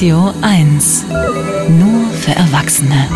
Radio 1. Nur für Erwachsene.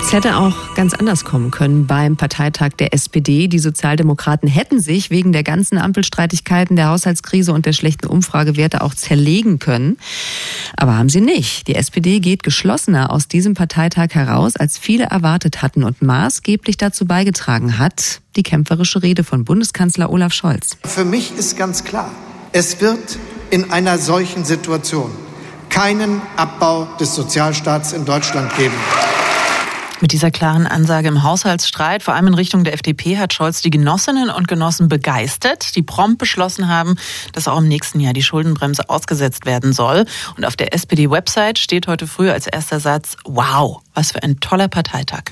Es hätte auch ganz anders kommen können beim Parteitag der SPD. Die Sozialdemokraten hätten sich wegen der ganzen Ampelstreitigkeiten, der Haushaltskrise und der schlechten Umfragewerte auch zerlegen können. Aber haben sie nicht. Die SPD geht geschlossener aus diesem Parteitag heraus, als viele erwartet hatten und maßgeblich dazu beigetragen hat, die kämpferische Rede von Bundeskanzler Olaf Scholz. Für mich ist ganz klar, es wird in einer solchen Situation keinen Abbau des Sozialstaats in Deutschland geben. Mit dieser klaren Ansage im Haushaltsstreit, vor allem in Richtung der FDP, hat Scholz die Genossinnen und Genossen begeistert, die prompt beschlossen haben, dass auch im nächsten Jahr die Schuldenbremse ausgesetzt werden soll. Und auf der SPD-Website steht heute früh als erster Satz, wow, was für ein toller Parteitag.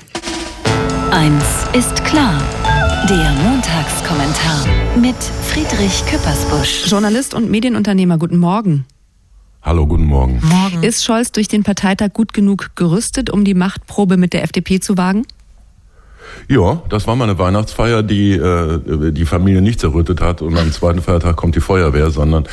Eins ist klar. Der Montagskommentar mit Friedrich Küppersbusch. Journalist und Medienunternehmer, guten Morgen. Hallo, guten Morgen. Morgen. Ist Scholz durch den Parteitag gut genug gerüstet, um die Machtprobe mit der FDP zu wagen? Ja, das war mal eine Weihnachtsfeier, die äh, die Familie nicht zerrüttet hat und am zweiten Feiertag kommt die Feuerwehr, sondern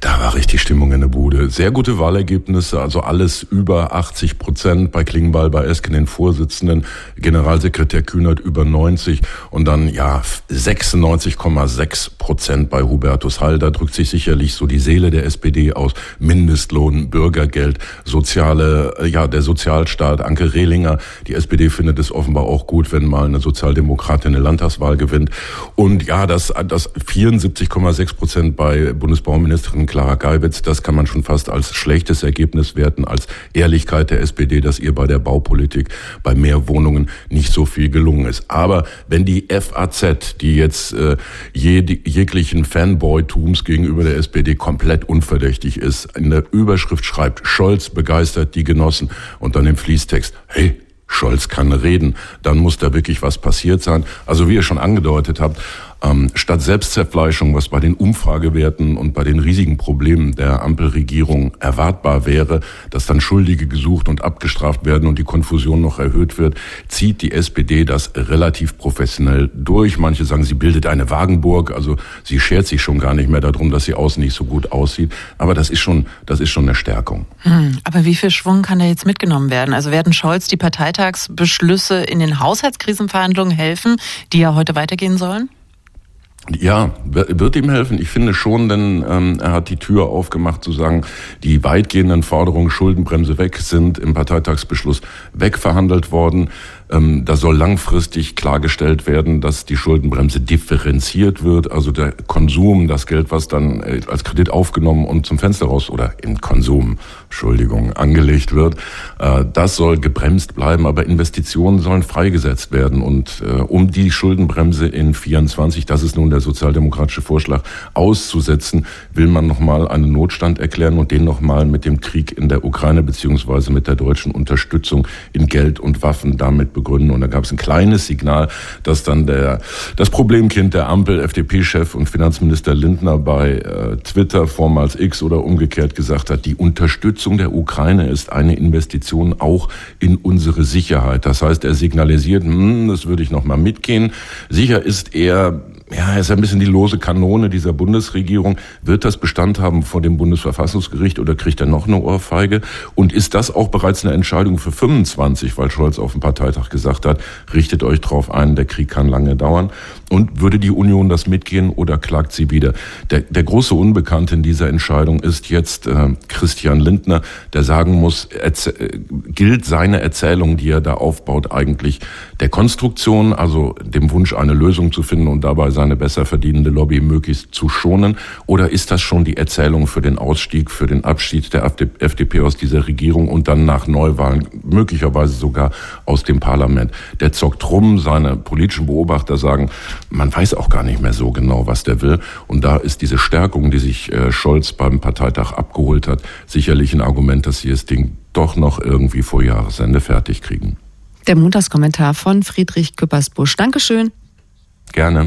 da war richtig Stimmung in der Bude. Sehr gute Wahlergebnisse, also alles über 80 Prozent bei Klingbeil, bei Esken den Vorsitzenden, Generalsekretär Kühnert über 90 und dann ja 96,6 Prozent bei Hubertus Hall. Da drückt sich sicherlich so die Seele der SPD aus. Mindestlohn, Bürgergeld, soziale, ja der Sozialstaat, Anke Rehlinger. Die SPD findet es offenbar auch gut, wenn mal eine Sozialdemokratin eine Landtagswahl gewinnt. Und ja, das, das 74,6 Prozent bei Bundesbauministerin Clara Geiwitz, das kann man schon fast als schlechtes Ergebnis werten, als Ehrlichkeit der SPD, dass ihr bei der Baupolitik bei mehr Wohnungen nicht so viel gelungen ist. Aber wenn die FAZ, die jetzt äh, jeg jeglichen Fanboy-Tums gegenüber der SPD komplett unverdächtig ist, in der Überschrift schreibt, Scholz begeistert die Genossen. Und dann im Fließtext, hey, Scholz kann reden, dann muss da wirklich was passiert sein. Also wie ihr schon angedeutet habt, statt Selbstzerfleischung, was bei den Umfragewerten und bei den riesigen Problemen der Ampelregierung erwartbar wäre, dass dann Schuldige gesucht und abgestraft werden und die Konfusion noch erhöht wird, zieht die SPD das relativ professionell durch. Manche sagen, sie bildet eine Wagenburg, also sie schert sich schon gar nicht mehr darum, dass sie außen nicht so gut aussieht. Aber das ist schon, das ist schon eine Stärkung. Hm, aber wie viel Schwung kann da jetzt mitgenommen werden? Also werden Scholz die Parteitagsbeschlüsse in den Haushaltskrisenverhandlungen helfen, die ja heute weitergehen sollen? Ja, wird ihm helfen. Ich finde schon, denn ähm, er hat die Tür aufgemacht zu sagen, die weitgehenden Forderungen Schuldenbremse weg sind im Parteitagsbeschluss wegverhandelt worden. Ähm, da soll langfristig klargestellt werden, dass die Schuldenbremse differenziert wird, also der Konsum, das Geld, was dann äh, als Kredit aufgenommen und zum Fenster raus oder im Konsum, Entschuldigung, angelegt wird, äh, das soll gebremst bleiben, aber Investitionen sollen freigesetzt werden. Und äh, um die Schuldenbremse in 24, das ist nun der sozialdemokratische Vorschlag, auszusetzen, will man nochmal einen Notstand erklären und den nochmal mit dem Krieg in der Ukraine beziehungsweise mit der deutschen Unterstützung in Geld und Waffen damit begründen. Und da gab es ein kleines Signal, dass dann der, das Problemkind der Ampel, FDP-Chef und Finanzminister Lindner bei äh, Twitter, vormals X oder umgekehrt gesagt hat, die Unterstützung der Ukraine ist eine Investition auch in unsere Sicherheit. Das heißt, er signalisiert, hm, das würde ich noch mal mitgehen. Sicher ist er ja, ist ein bisschen die lose Kanone dieser Bundesregierung. Wird das Bestand haben vor dem Bundesverfassungsgericht oder kriegt er noch eine Ohrfeige? Und ist das auch bereits eine Entscheidung für 25, weil Scholz auf dem Parteitag gesagt hat, richtet euch drauf ein, der Krieg kann lange dauern? Und würde die Union das mitgehen oder klagt sie wieder? Der, der große Unbekannte in dieser Entscheidung ist jetzt äh, Christian Lindner, der sagen muss, äh, gilt seine Erzählung, die er da aufbaut, eigentlich der Konstruktion, also dem Wunsch, eine Lösung zu finden und dabei seine besser verdienende Lobby möglichst zu schonen? Oder ist das schon die Erzählung für den Ausstieg, für den Abschied der FDP aus dieser Regierung und dann nach Neuwahlen möglicherweise sogar aus dem Parlament? Der zockt rum, seine politischen Beobachter sagen, man weiß auch gar nicht mehr so genau, was der will. Und da ist diese Stärkung, die sich äh, Scholz beim Parteitag abgeholt hat, sicherlich ein Argument, dass sie das Ding doch noch irgendwie vor Jahresende fertig kriegen. Der Montagskommentar von Friedrich Küppersbusch. Dankeschön. Gerne.